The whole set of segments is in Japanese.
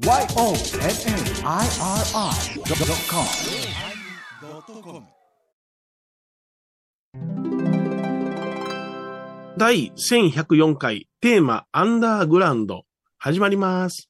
YONNIRI.com 第1104回テーマアンダーグラウンド。始まります。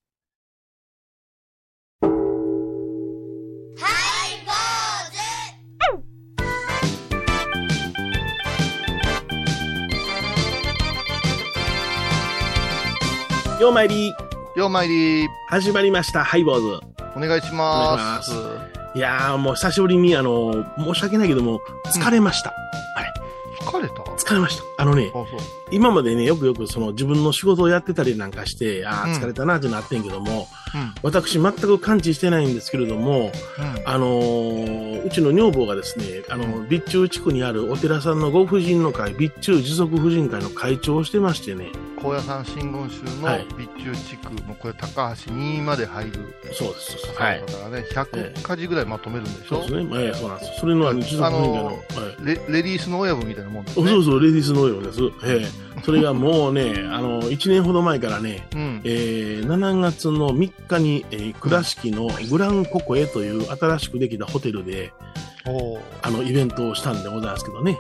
ようまいり、ようまいり、始まりました、ハイボーズ。お願いします。おいやーもう久しぶりにあの、申し訳ないけども、疲れました。疲れた？あ、疲れました。あのね。今までね、よくよくその自分の仕事をやってたりなんかして、ああ、うん疲れたなってなってんけども、うん。私全く感知してないんですけれども、あのーうちの女房がですね、あの、備中地区にあるお寺さんのご婦人の会、備中持続婦人会の会長をしてましてね、高野山真言宗のはい備中地区、もうこれ高橋2まで入る。そうです。は。はいいだ。からね、100家事ぐらいまとめるんでしょ？そうですね。ええそうなんです。それのあの持続婦人会のはいレレディースの親分みたいなもんですね。そうそう、レディースのようです。ええそれがもうね、あの、1年ほど前からね、うん。えー7月の3日に、えー倉敷のグランココエという新しくできたホテルで、あの、イベントをしたんでございますけどね。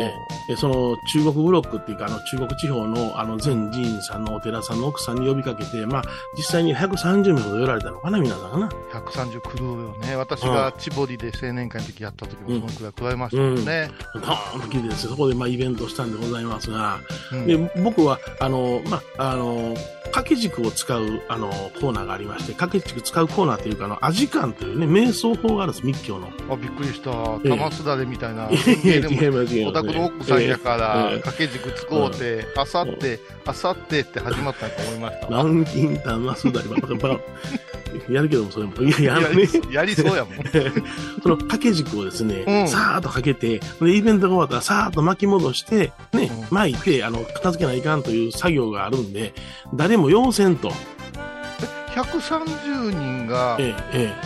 ええその中国ブロックっていうか、あの中国地方のあの全寺院さんのお寺さんの奥さんに呼びかけて、まあ実際に130名ほど寄られたのかな、皆さんかな。130来るよね。私が千堀で青年会の時やった時もそのくらい食らいましたもんね。ドーンと聞いてですね、そこでまあイベントをしたんでございますが、うんで僕は、あの、まあ、あの、掛け軸を使う、あの、コーナーがありまして、掛け軸使うコーナーというか、あの、アジカンというね、瞑想法があるんです、密教の。あ、びっくりした。ええ玉すだれみたいな。いやいやいます、違いおます。宅の奥さんやから、ええ掛け軸つこうて、あさって、あさってって始まったんと思いました やるけども、それも。いや、やるね。やりそうやもん。その掛け軸をですね、うんさーっとかけて、で、イベントが終わったらさーっと巻き戻して、ね、うん巻いて、あの、片付けないかんという作業があるんで、誰も要せんと、130人がええ、え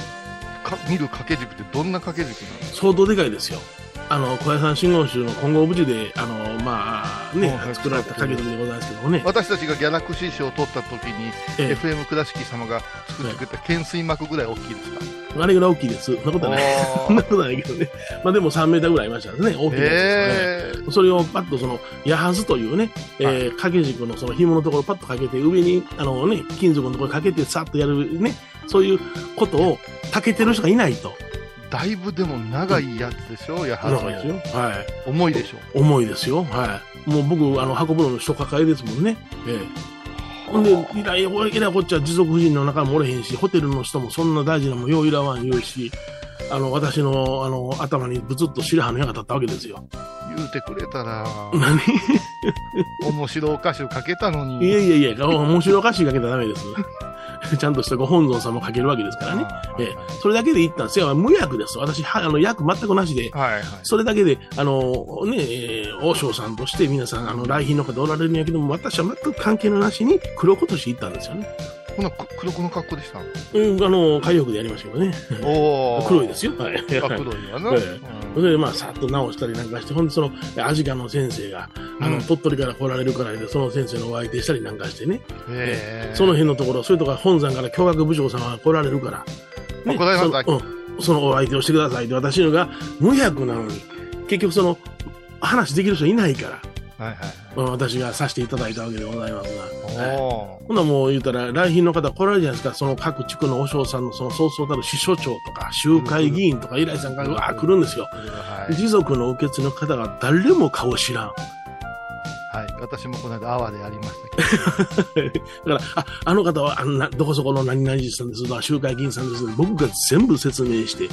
え、か見る掛け軸ってどんな掛け軸なの相当でかいですよ。あの、小屋さん真言宗の金剛無事で、あの、まあ、ねう、ん作られた掛け軸でございますけどもね。私たちがギャラクシー賞を取った時に、ええ FM 倉敷様が作ってくれた懸垂膜ぐらい大きいですか、あれぐらい大きいです。そんなことはない。そんなことはないけどね。まあでも3メーターぐらいありましたね。大きいですよね。へえそれをパッとその、ヤハズというね、えー掛け軸のその紐のところをパッとかけて、上に、あのね、金属のところにかけて、さっとやるね、そういうことを、たけてる人がいないと。だいぶでも長いやつでしょ、やは長いですよ。はい。り。重いでしょ？重いですよ。はい。もう僕、あの、運ぶのの人抱えですもんね。ええ。ほんで、いらい、いらこっちは持続婦人の中もおれへんし、ホテルの人もそんな大事なもんよういらわん言うし、あの、私の、あの、頭にブツッと白羽の矢が立ったわけですよ。言うてくれたら、何？面白おかしをかけたのに。いやいやいや、面白おかしいかけたらダメです。ちゃんとしたご本尊さんもかけるわけですからね。はいええ、それだけで言ったんですよ。無薬です。私、はあの、薬全くなしで、はいはい。それだけで、あの、ね、えー王将さんとして皆さん、あの、来賓の方おられるんやけども、私は全く関係のなしに黒子として行ったんですよね。ほな、く黒子の格好でしたの？うん、あの、海浴でやりましたけどね。おー黒いですよ。はい。あ黒いわな。それで、まあ、さっと直したりなんかして、ほんで、その、アジカの先生が、あの、うん。鳥取から来られるからで、その先生のお相手したりなんかしてね。へえその辺のところ、それとか本山から教学部長さんが来られるから、あ来られましたその,、うん、そのお相手をしてくださいって私のが無役なのに、結局その、話できる人いないから、はいはいまあ私がさせていただいたわけでございますが。ほんならもう言うたら、来賓の方来られるじゃないですか、その各地区の和尚さんのそのそうそうたる支所長とか、集会議員とか、依頼さんがうわー来るんですよ。ーはい。持続の受け継ぎの方が誰も顔知らん。はい。私もこの間、阿波でやりましたけど。だから、あ、あの方はあんな、どこそこの何々寺さんですとか、集会議員さんです僕が全部説明して、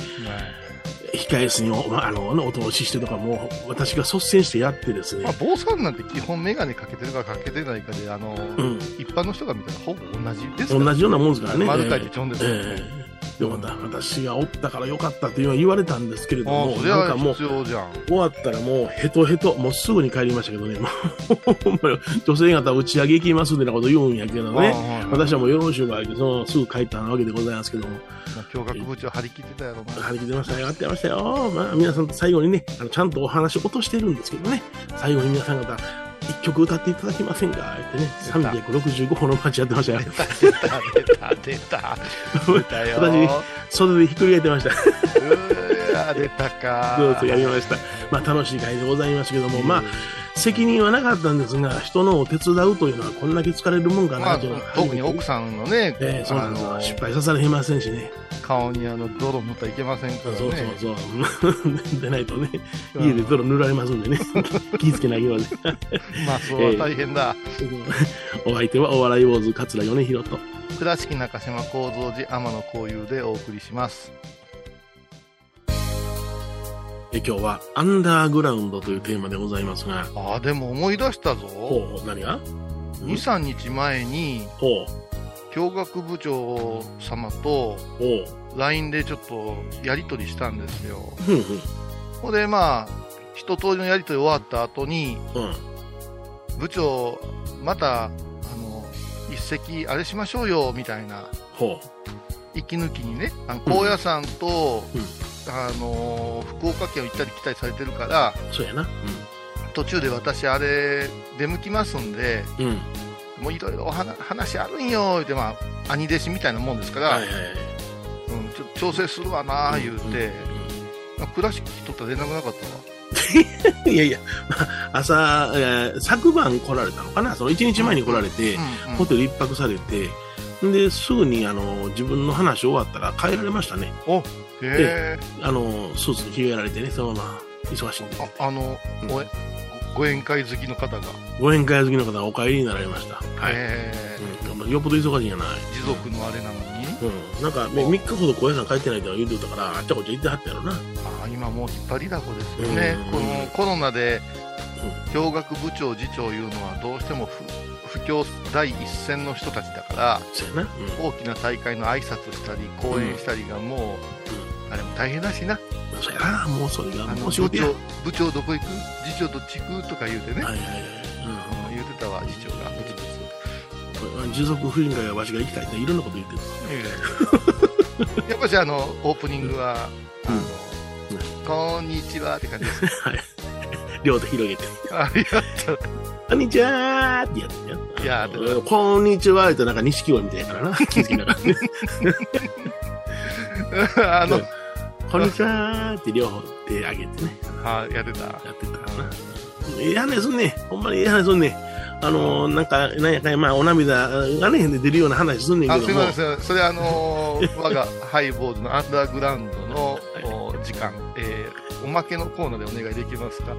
控え室にお,、まあ、あの、ね、お通ししてとかもう、私が率先してやってですねまあ、。坊さんなんて基本メガネかけてるかかけてないかで、あの、うん。一般の人が見たらほぼ同じですから同じようなもんですからね。丸書いてちょんですよね。ええよかった。私がおったからよかったって言われたんですけれどあもなんかもう。終わったらもうヘトヘト、もうすぐに帰りましたけどね、もう 女性方打ち上げ行きますみたいなこと言うんやけどね。私はもうよろしゅうがいて、そのすぐ帰ったわけでございますけども、まあ教学部長張り切ってたやろな。張り切ってましたよ、やってましたよ。まあ皆さんと最後にね、あのちゃんとお話を落としてるんですけどね、最後に皆さん方、一曲歌っていただけませんか？ってね、365歩の街やってましたよ。出た、出た、出た、出た。私、袖でひっくり返ってました。うわ、出たか。そうそう、やりました。まあ、楽しい会でございましたけども、まあ、責任はなかったんですが、人のを手伝うというのはこんだけ疲れるもんかまあなというのは、特に奥さんのね、ええそうなんですよあの失敗させられませんしね。顔にあの泥塗ったらいけませんからね。そうそうそう。でないとね、家で泥塗られますんでね。気ぃつけないように。まあ、そうは大変だ。お相手はお笑い坊主桂米宏と。倉敷中島幸三寺天野幸雄でお送りします。え今日はアンダーグラウンドというテーマでございますが、ああ、でも思い出したぞ。ほう、何が？2、3日前に、ほ教学部長様とう、ほう、LINE でちょっとやり取りしたんですよ。ふんふん、ほんで、まあ、一通りのやり取り終わった後に、うん、部長、また、あの、一席あれしましょうよ、みたいな、ほ息抜きにね、あの高野山と、うんあの、福岡県を行ったり来たりされてるから、う、そうやな。途中で私、あれ、出向きますんで、うん、うん。もういろいろお話話あるんよ、言って、まあ、兄弟子みたいなもんですから、はいはいはい。うん、ちょ調整するわな、言うて、まあ倉敷とったら連絡なかったわ。いやいや、まあ、朝、えー昨晩来られたのかな？その1日前に来られて、うんうんホテル一泊されて、で、すぐにあの自分の話終わったら帰られましたね。おへえ。あの、スーツに着替えられてね、そのまま忙しいんで。ああの、うんごご宴会好きの方が。ご宴会好きの方がお帰りになられました。はい。うん、よっぽど忙しいんやない。持続のあれなのに？うん。なんか、め3日ほど小屋さん帰ってないって言うてたから、あっちゃこっちゃ行ってはったやろな。ああ今もう引っ張りだこですよね。うんこのコロナで、教学部長、次長いうのはどうしても不不況第一線の人たちだから。大きな大会の挨拶したり、講演したりがもう、あれも大変だしな。そうやな。もうそれが、あの部もう仕事や。長、部長どこ行く？次長どっち行くとか言うてね。はいはいはい。うん言うてたわ、次長が。ぶつぶつうん。持続婦人会はわしが行きたいっていろんなこと言ってる。やっぱしあの、オープニングは、うんあの、こんにちはって感じです。両手広げて。ありがとう。こんにちはーってやってね。いやこんにちはってなんか錦鯉みたいやからな。気づきながらね。あの、こんにちはーって両方手上げてね。あ、やってた。やってたからな。ええ話すんね。ほんまにええ話すんね。あのー、なんか、なんやかんや、まあ、お涙がね、出るような話すんねんけあ、ども。すみません。それあのー 我がハイボールのアンダーグラウンドの、お時間、えーおまけのコーナーでお願いできますか？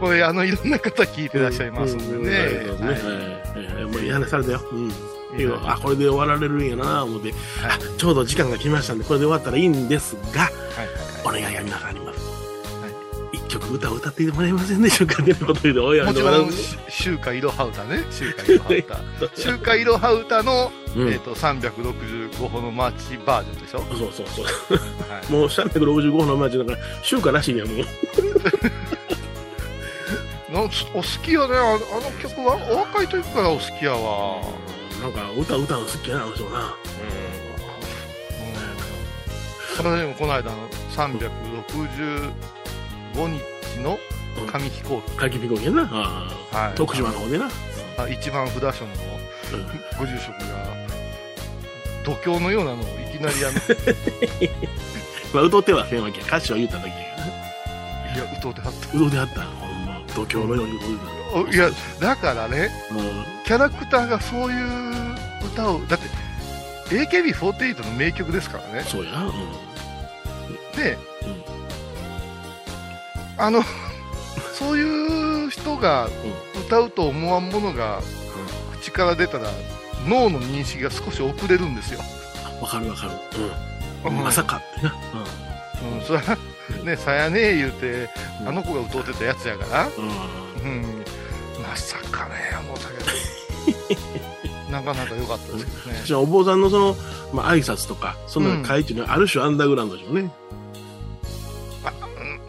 これ、あの、いろんな方聞いてらっしゃいますんでうんね。そうですね。はいはいはいもういい話されたよ。うん。いやあ、これで終わられるんやな思って、あ、ちょうど時間が来ましたんで、これで終わったらいいんですが、はいお願いが皆さんあります。一曲歌を歌ってもらえませんでしょうかっていうことで、おやもちろん、し週華色ハウタね。週華色ハウタ。週華色ハウタの、うんえっ、と、365歩のマーチバージョンでしょ？そうそうそう。はい もう365の街だから、週からしいねもう。のお好きよねあのあの曲はお若い時からお好きやわ、なんか歌歌うの好きやな、あの人な。うん、私もこの間の365日の紙飛行機、かきピコケな。はい、徳島の方でな。あ一番札所のうんご住職が度胸のようなのをいきなりあのいまあ、歌ってはせんわけや。歌詞は言っただけやけどな。や歌うてはっ歌ってはった。ほんま、度胸のように歌ってたおいやだからねう、キャラクターがそういう歌をだって AKB48 の名曲ですからねそうや。うん。で、うんあのそういう人が歌うと思わんものが口から出たら脳の認識が少し遅れるんですよ、わかるわかる。う。うんんまさかってな。うん、それはねさやねえ言うてあの子が歌うてたやつやから、うん。うん。さかね思ったけど。なかなか良かったですけどね。じゃあ、お坊さんのその、まあ、挨拶とか、その会っていうのは、ある種アンダーグラウンドでしょうね。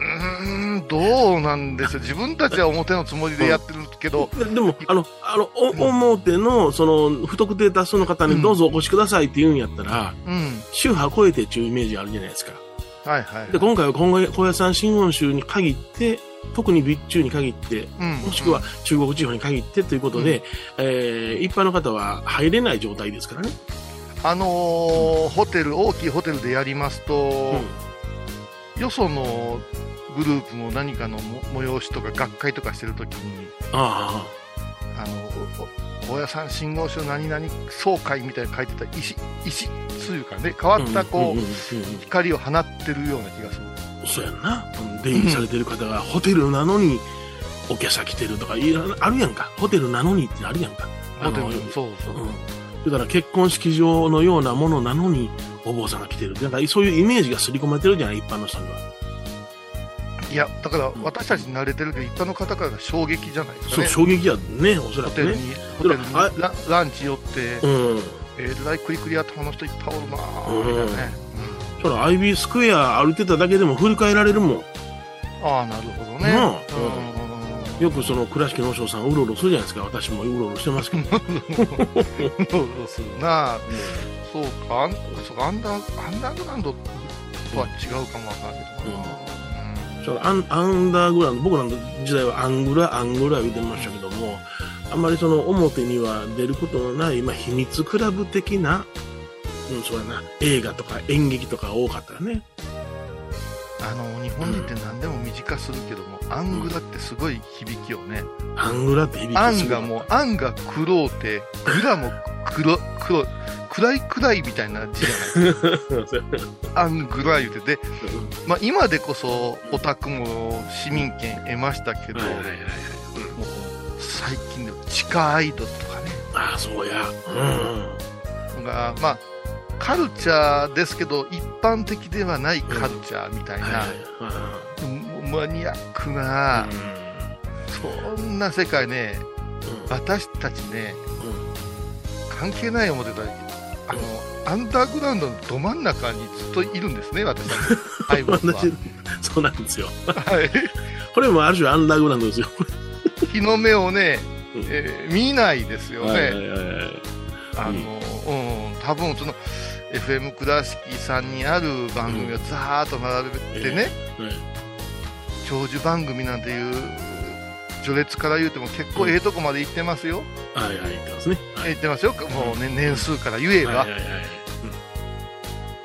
うーんどうなんですよ。自分たちは表のつもりでやってるけど、で でも、あの、あの、お表の、その、不特定多数の方にどうぞお越しくださいって言うんやったら、うん。宗派超えてっていうイメージあるじゃないですか。はいはいで、今回は今後高野山真言宗に限って、特に備中に限って、うんもしくは中国地方に限ってということで、えー一般の方は入れない状態ですからね。あのーホテル、大きいホテルでやりますと、よそのグループも何かのも催しとか学会とかしてるときに、ああの、お大家さん信号所何々総会みたいに書いてた石、石というかね、変わあ。ったこう、んんんん光を放ってるような気がする。そうやんな。出入りされてる方がホテルなのにお客さん来てるとか、いあるやんか。ホテルなのにってあるやんか。ホテルそうそう。うん。だから結婚式場のようなものなのにお坊さんが来てる。なんかそういうイメージが刷り込まれてるじゃない、一般の人には。いや、だから私たちに慣れてるけど、一般の方からが衝撃じゃないですかそう、ね。衝撃やね、おそらくね。ホテルに、ホテルにあラランチ寄って、うん。えらいクリクリ頭の人いっぱいおるなぁ、みたいなね。そら、アイビースクエア歩いてただけでも振り返られるもん。ああ、なるほどね。なあうんよくその倉敷の和尚さんうろうろするじゃないですか。私もうろうろしてますけど。そうするなうか、あんそうかアンダー、アンダーグラウンドとは違うかもわからんけどな、そのアンアンダーグラウンド、僕らの時代はアングラ、アングラ言ってましたけども、あんまりその表には出ることのない、まあ、秘密クラブ的な、うん、そうやな、映画とか演劇とか多かったよね。あの日本人って何でも短するけども、アングラってすごい響きよね。アングラって響きアンがもう、アンが黒うて、グラも黒、黒、暗い暗いみたいな字じゃないそうやアングラ言うてて、まあ今でこそオタクも市民権得ましたけど、はいはいはいはい。もう最近でも地下アイドルとかね、ああ、そうや。うん。が、まあ、カルチャーですけど、一般的ではないカルチャーみたいな、うマニアックな、そんな世界ね、うん私たちね、うん関係ない思ってたら、あの、アンダーグラウンドのど真ん中にずっといるんですね、私たち。アイボスは。私、そうなんですよ。はい。これもある種アンダーグラウンドですよ。日の目をね、うんえー見ないですよね。あの、うん、多分その、FM 倉敷さんにある番組をざーっと並べてね、はい長寿番組なんていう序列から言うても結構ええとこまで行ってますよ。はいはい、言ってますね。はい行ってますよ。もうね、年数から言えば。はいはいはいはい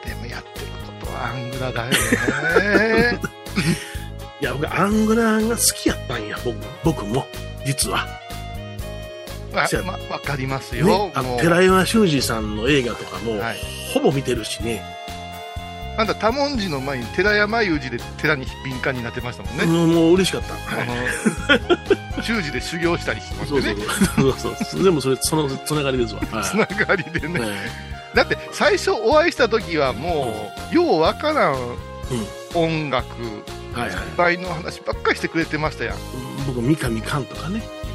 でもやってることはアングラだよね。いや、僕、アングラが好きやったんや、僕僕も、実は。まそうやまわかりますよ。ね、あのもう寺岩修司さんの映画とかも、はいほぼ見てるしね、あんた、多文字の前に寺山裕二で寺に敏感になってましたもんね。もうもう嬉しかった。はいあの、習字で修行したりしてましそうてね。そうそうそうそう。全部それ、そのつながりですわ。はいつながりでね。ねだって、最初お会いした時はもう、ようわからん音楽、はいはい。失敗の話ばっかりしてくれてましたやん。僕、三上寛とかね、うん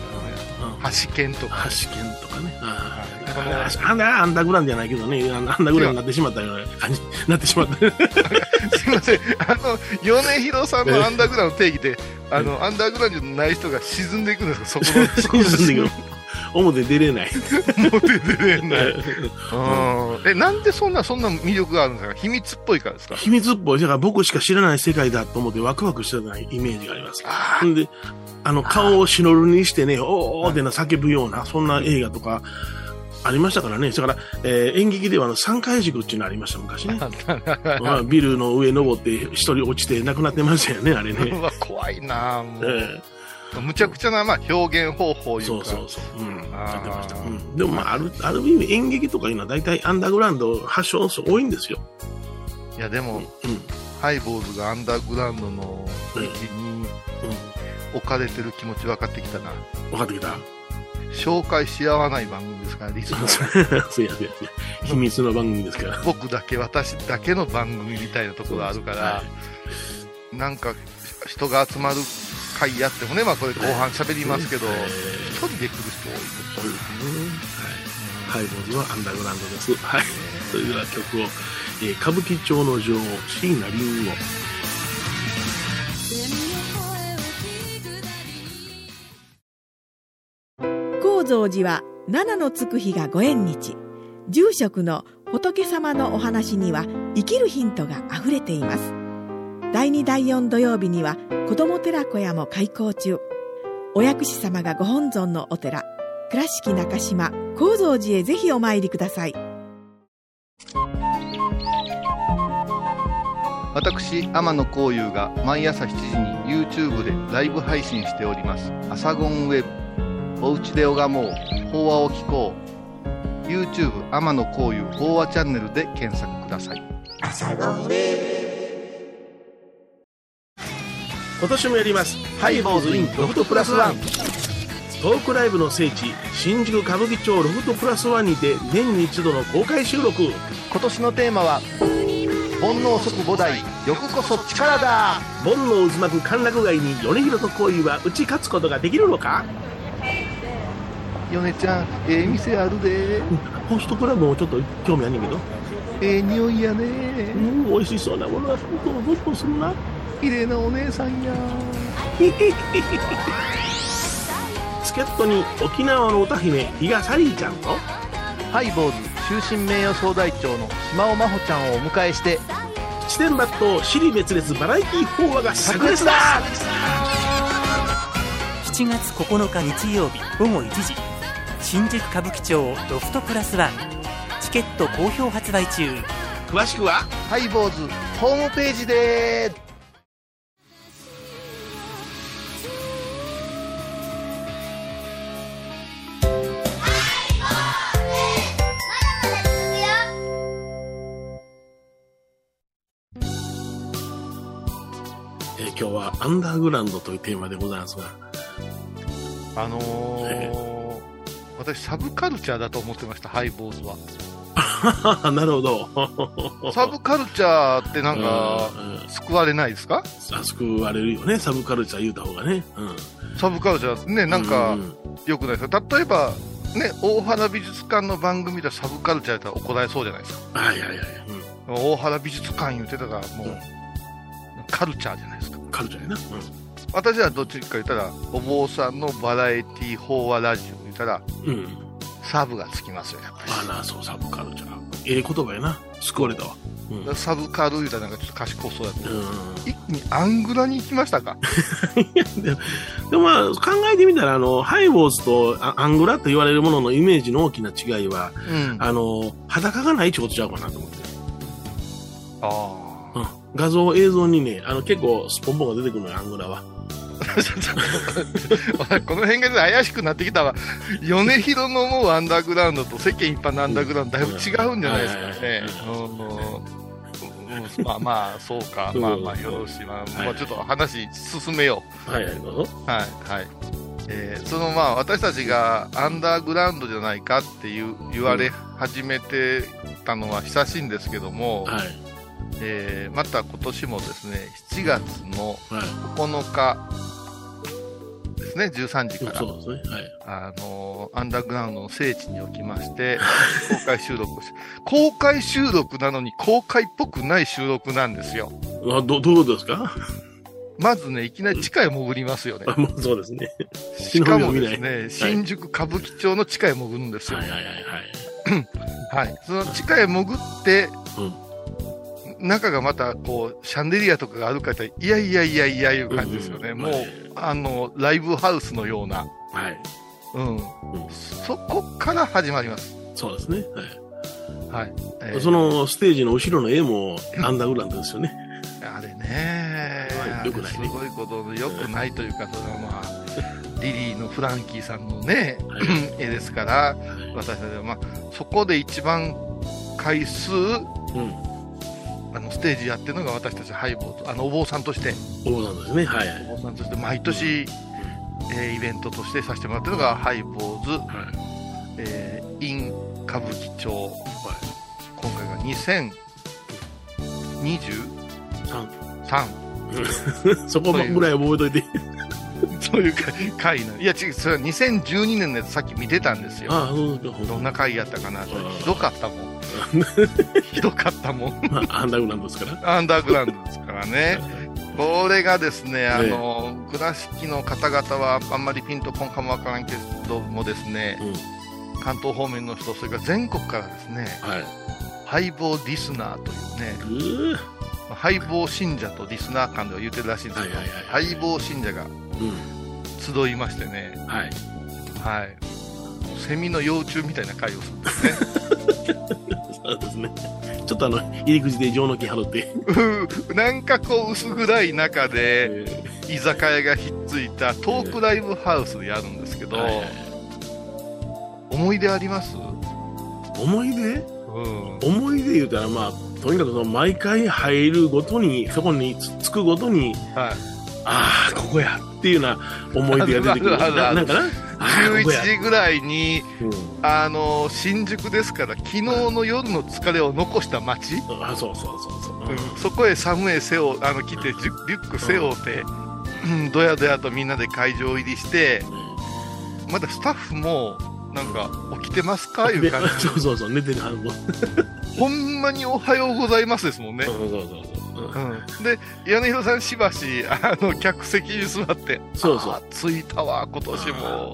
橋剣とか。橋健とかね。あはい。あアンダーアンダーグラウンドじゃないけどね、アンダーグラウンドになってしまったよ。うな感じになってしまった。すいません。あの、米広さんのアンダーグラウンド定義で、あの、アンダーグラウンドのない人が沈んでいくんですかそこの、そこの沈んでくる表出れない。もう出てねえんだようんうんえ、なんでそんな、そんな魅力があるんですか？秘密っぽいからですか？秘密っぽい。だから僕しか知らない世界だと思ってワクワクしてたイメージがあります。あで、あの、顔をシノルにしてね、おーってな叫ぶような、そんな映画とか、ありましたからね。だから、えー演劇ではあの、三階軸っていうのありました、昔ね。まあ、ビルの上登って一人落ちて亡くなってましたよね、あれね。怖いなもう、えむちゃくちゃな、まあ、表現方法えいうか。そうそうそう。うん。ってました。うん。でもまあ、ある、ある意味演劇とかいうのは大体アンダーグラウンド発祥の人多いんですよ。いや、でも、うん。ハイボーズがアンダーグラウンドの位置に置かれてる気持ち分かってきたな。分かってきた。紹介し合わない番組ですから、リスナーそうや、そうや。秘密の番組ですから。僕だけ、私だけの番組みたいなところあるから、はいなんか、人が集まる会やってもね、まあこれ後半喋りますけど、人で来る人多いそうですね。はい。ハイボーズのアンダーグラウンドです。はい。それでは曲を、えー歌舞伎町の女王、椎名林檎。高蔵寺は七のつく日がご縁日住職の仏様のお話には生きるヒントがあふれています第2第4土曜日には子ども寺小屋も開校中。お薬師様がご本尊のお寺倉敷中島・高蔵寺へぜひお参りください。私天野幸雄が毎朝7時に YouTube でライブ配信しております「アサゴンウェブ」「おうちで拝もう法話を聞こう」YouTube 天野幸雄法話チャンネルで検索ください今年もやります。ハイボーズインロフトプラスワン。トークライブの聖地新宿歌舞伎町ロフトプラスワンにて年に一度の公開収録。今年のテーマは「煩悩即菩提欲こそ力だ!煩悩渦巻く歓楽街に米広と恋は打ち勝つことができるのか」米ちゃんええ店あるで。ホストクラブもちょっと興味あんねんけど。ええ匂いやうねん美味しそうなものはどんどんどんするな綺麗なお姉さんや。助っ人に沖縄の歌姫比嘉サリーちゃんと。ハイボーズ終身名誉総代長の島尾真帆ちゃんをお迎えして七点抜刀尻滅裂バラエティ法話が炸裂だ。7月9日日曜日午後1時。新宿歌舞伎町ロフトプラスワン。チケット好評発売中。詳しくは？ハイボーズホームページでアンダーグラウンドというテーマでございますが。あのー私サブカルチャーだと思ってましたハイボーズは。なるほど。サブカルチャーってなんかうんうん。救われないですか？あ救われるよね。サブカルチャー言うた方がね、うん、サブカルチャーね。なんかうん良くないですか？例えばね大原美術館の番組ではサブカルチャーやったら怒られそうじゃないですか。はいはいはい、大原美術館言ってたらもう、うん。カルチャーじゃないですかうん、カルチャーやな、私はどっちか言ったらお坊さんのバラエティ法話ラジオ言ったらうんうん、サブがつきますよやっぱり。ああなそうサブカルチャー。ええ言葉やな。救われたわ。うん、サブカル言うたらなんかちょっと賢そうやった。うん。一気にアングラに行きましたか？ででもまあ考えてみたらあのハイボーズとアアングラと言われるもののイメージの大きな違いはうん。ああの裸がないってことちゃうかなと思って、あうん、画像映像にねあの結構スポンポンが出てくるのよアングラは。この辺が怪しくなってきたわ。米広の思うアンダーグラウンドと世間一般のアンダーグラウンドだいぶ違うんじゃないですかね。まあまあそうか。うんまあまあよろしい、まあちょっと話進めよう。はいはいはい。えーそのまあ私たちがアンダーグラウンドじゃないかっていう言われ始めてたのは久しいんですけども、はいえーまた今年もですね7月のはい。9日ですね13時から、そうですね。はい。あのーアンダーグラウンドの聖地におきまして公開収録をし 公開収録なのに公開っぽくない収録なんですよ。あどどうですか？まずねいきなり地下へ潜りますよね。あもうそうですね。しかもですね、新宿歌舞伎町の地下へ潜るんですよ。はい。はいはいはいはい。その地下へ潜って、うん中がまたこう、シャンデリアとかがあるかって、いやいやいやいやいう感じですよね。もううんはい、あの、ライブハウスのような。はいうん。うんそこから始まります。そうですねはいはい。えーそのステージの後ろの絵もアンダーグラウンドですよね。あれね、はい良くないねすごいことで、よくないというか、それはまあ、リリーのフランキーさんのね、はい 絵ですから、私たちは、まあ、そこで一番回数、うん。あのステージやってるのが私たちハイボーとあのお坊さんとしてお坊さんですね。はい。はいお坊さんとして毎年、えーイベントとしてさせてもらってるのがハイボーズ、はい。えー、in 歌舞伎町今回が2023三。そこぐらい覚えといて。そういう回のいや違うそれは2012年のやつさっき見てたんですよ。どんな回やったかなひどかったもん ひどかったもんまあ、アンダーグラウンドですから。アンダーグラウンドですからねこれがですね、あの、倉敷の方々はあんまりピンとこんかもわからんけどもですね、うん。関東方面の人、それから全国からですね、はい。ハイボーリスナーというね、ぐーまあハイボー信者とリスナー間では言うてるらしいんですけど、はいはいはいハイボー信者がうん。集いましてね、はい。はい。セミの幼虫みたいな会をするんですね。そうですね。ちょっとあの、入り口で上の木払って、うんなんかこう薄暗い中で、え居酒屋がひっついたトークライブハウスでやるんですけど、ーはいはい思い出あります？思い出？うん。思い出言うたら、まあ、とにかくその毎回入るごとに、そこにつつくごとに、はい。ああ、ここやっていうような思い出が出てくる。ななんかな？11時ぐらいに、うんあの、新宿ですから、昨日の夜の疲れを残した街、あそうそうそうそう。うんそこへ寒い背を、あの、来て、リュック背負って、うん、どやどやとみんなで会場入りして、まだスタッフも、なんか、起きてますか？いうで感じ。そうそうそう、寝てるはずの。ほんまにおはようございますですもんねそう。そうそうそう。うんうん、で、米広さんしばし、あの、客席に座って、そうそうあー着いたわ、今年も。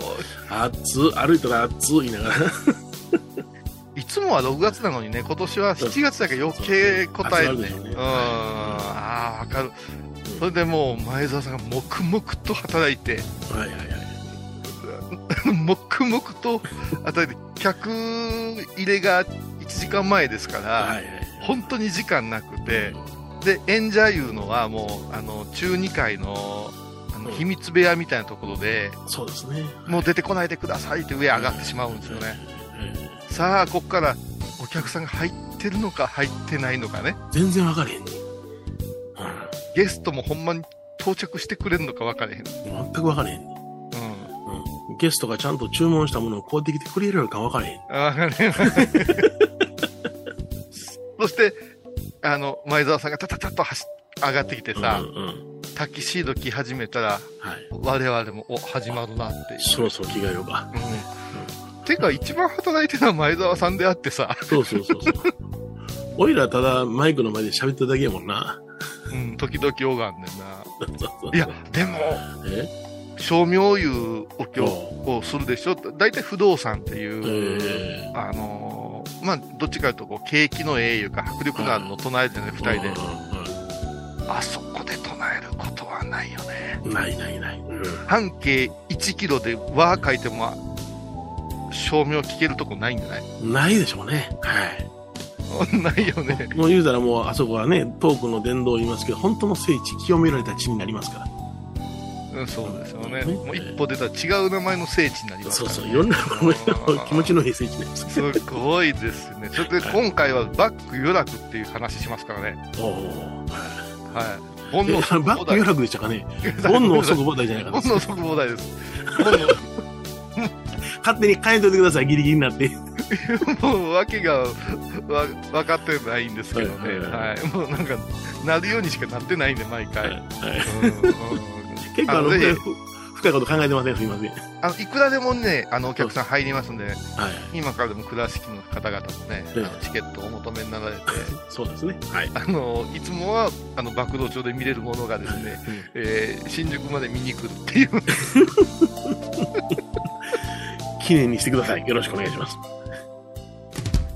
暑歩いたら暑いながら。いつもは6月なのにね、今年は7月だけ余計答えるね。そうん。ああ、わかる。それでもう、前澤さんが黙々と働いて、はいはいはい。黙々と働いて、客入れが1時間前ですから、はいはい。本当に時間なくて、で、演者いうのはもう、あの、中2階の、あのうん秘密部屋みたいなところで、そうですね。もう出てこないでくださいって上上がってしまうんですよね。えさあ、ここからお客さんが入ってるのか入ってないのかね。ー全然分かれへんね。ゲストもほんまに到着してくれるのか分からへん。うん。全く分かれへんね。うん。うん。ゲストがちゃんと注文したものを買うてきてくれるのか分かれへん。分かれへん。そして、あの、前澤さんがタタタッと走上がってきてさ、うんうん。タキシード着始めたら、はい。我々も、お、始まるなっていう。そろそろ着替えようか。うん。てか、一番働いてるのは前澤さんであってさ、そうそうそうそう。おいらただマイクの前で喋ってるだけやもんな。うん、時々拝んでんな。そうそうそういや、でも、え？照明いうお経をするでしょ大体不動産ってえいう、ーあのーまあ、どっちかというとこう、景気のええいうか、迫力のあるのを唱えてね、二人で。あそこで唱えることはないよね。うんないないない。うん半径1キロで輪書いても、照明聞けるとこないんじゃない？ないでしょうね。はい。ないよね。もう言うたらもうあそこはね、トークの殿堂言いますけど、本当の聖地、清められた地になりますから。うん、そうですよね。ねもう一歩出たら違う名前の聖地になりますから、ね。そうそう、いろんなもの気持ちの。のいい聖地になります。すごいですね。それで今回はバック予楽っていう話しますからね。おお。はい。煩え悩即バック予約でしたかね？煩悩即菩提じゃないかな煩。悩即菩提です。勝手に変えといてください、ギリギリになって。もう訳がわ分かってないんですけどね。はいはいはい。もうなんか、なるようにしかなってないんで、毎回。はいうんうん結構あのあ深いこと考えてません、すみません。はあのいくらでもね、あの、お客さん入りますんで、い。今からでも倉敷の方々もね、あええのチケットをお求めになられて、そうですね。はい。あの、いつもは、あの、爆道町で見れるものがですね、うんえー新宿まで見に来るっていう。記念にしてください。よろしくお願いします。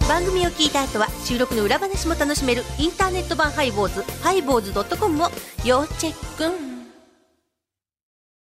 番組を聞いた後は収録の裏話も楽しめるインターネット版ハイボーズハイボーズドットコムを要チェック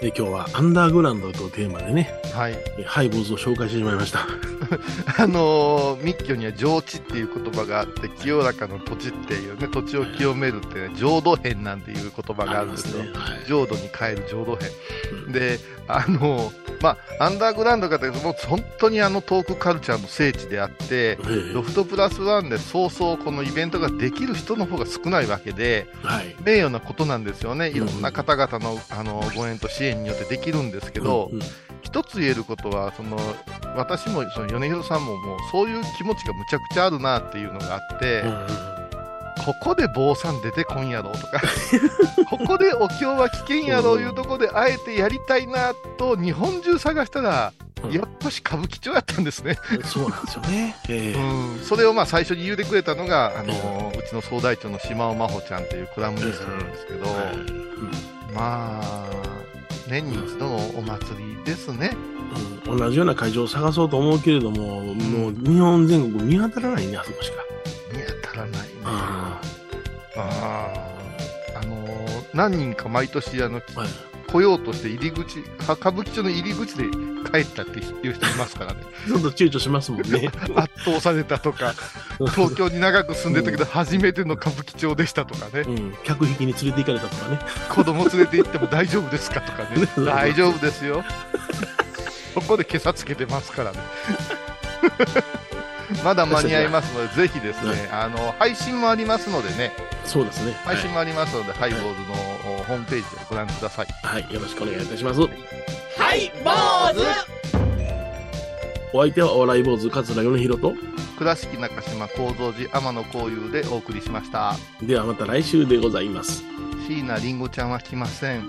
で今日はアンダーグラウンドとテーマでね、はい。えハイボーズを紹介してしまいました。あのー密教には上地っていう言葉があって、清らかな土地っていうね、土地を清めるってね、浄土編なんていう言葉があるんですよ。はい浄土に変える浄土編。うんで、あのーまあ、アンダーグラウンドがもう本当にあのトークカルチャーの聖地であって、ロフトプラスワンでそうそうこのイベントができる人の方が少ないわけで、はい。名誉なことなんですよね、いろんな方々のあのご縁と支援によってできるんですけど、うんうん。一つ言えることは、その私もその米広さんももうそういう気持ちがむちゃくちゃあるなっていうのがあって、うんうんここで坊さん出てこんやろとか、ここでお経は危険やろいうところであえてやりたいなと日本中探したら、うんやっぱし歌舞伎町やったんですね。そうなんですよね。ええうん、それをまあ最初に言うてくれたのが、あのうちの総大長の島尾真帆ちゃんというコラムニストなんですけど、まあ、年に一度のお祭りですね。うん同じような会場を探そうと思うけれども、もう日本全国見当たらないね、あそこしか。見当たらないね。ああーあのー何人か毎年あのあはい来ようとして入り口、は歌舞伎町の入り口で帰ったっていう人いますからね。ちょっと躊躇しますもんね。圧倒されたとか、東京に長く住んでたけど初めての歌舞伎町でしたとかね、うん、客引きに連れて行かれたとかね。子供連れて行っても大丈夫ですかとかね、大丈夫ですよ。そこで今朝つけてますからね。まだ間に合いますので、ぜひですね、あの、配信もありますのでね、そうですね。配信もありますので、ハイボールのおホームページをご覧ください。はい、はい、よろしくお願いいたします。はい、坊主お相手はお笑い坊主桂米宏と、倉敷中島幸三寺天野幸雄でお送りしました。ではまた来週でございます。椎名林檎ちゃんは来ません。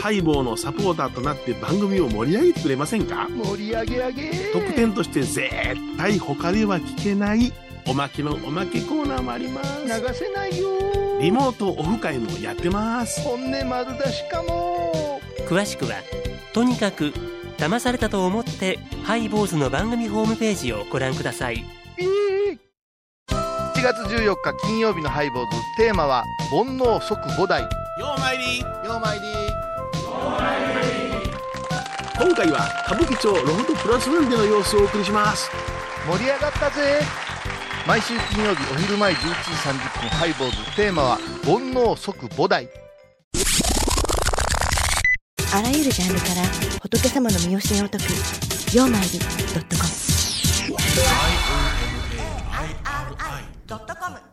ハイボーのサポーターとなって番組を盛り上げてくれませんか？盛り上げ上げ。特典として絶対他では聞けないおまけのおまけコーナーもあります。流せないよ。リモートオフ会もやってます。本音丸出しかも。詳しくはとにかく騙されたと思ってハイボーズの番組ホームページをご覧ください。7月14日金曜日のハイボーズ。テーマは煩悩即五代ようまいり。ようまいり今回は歌舞伎町ロフトプラスワンでの様子をお送りします。盛り上がったぜ。毎週金曜日お昼前11時30分ハイボーズ。テーマは煩悩即五代あらゆるジャンルから仏様の身教えを解く「曜マイルドットコム」ドットコム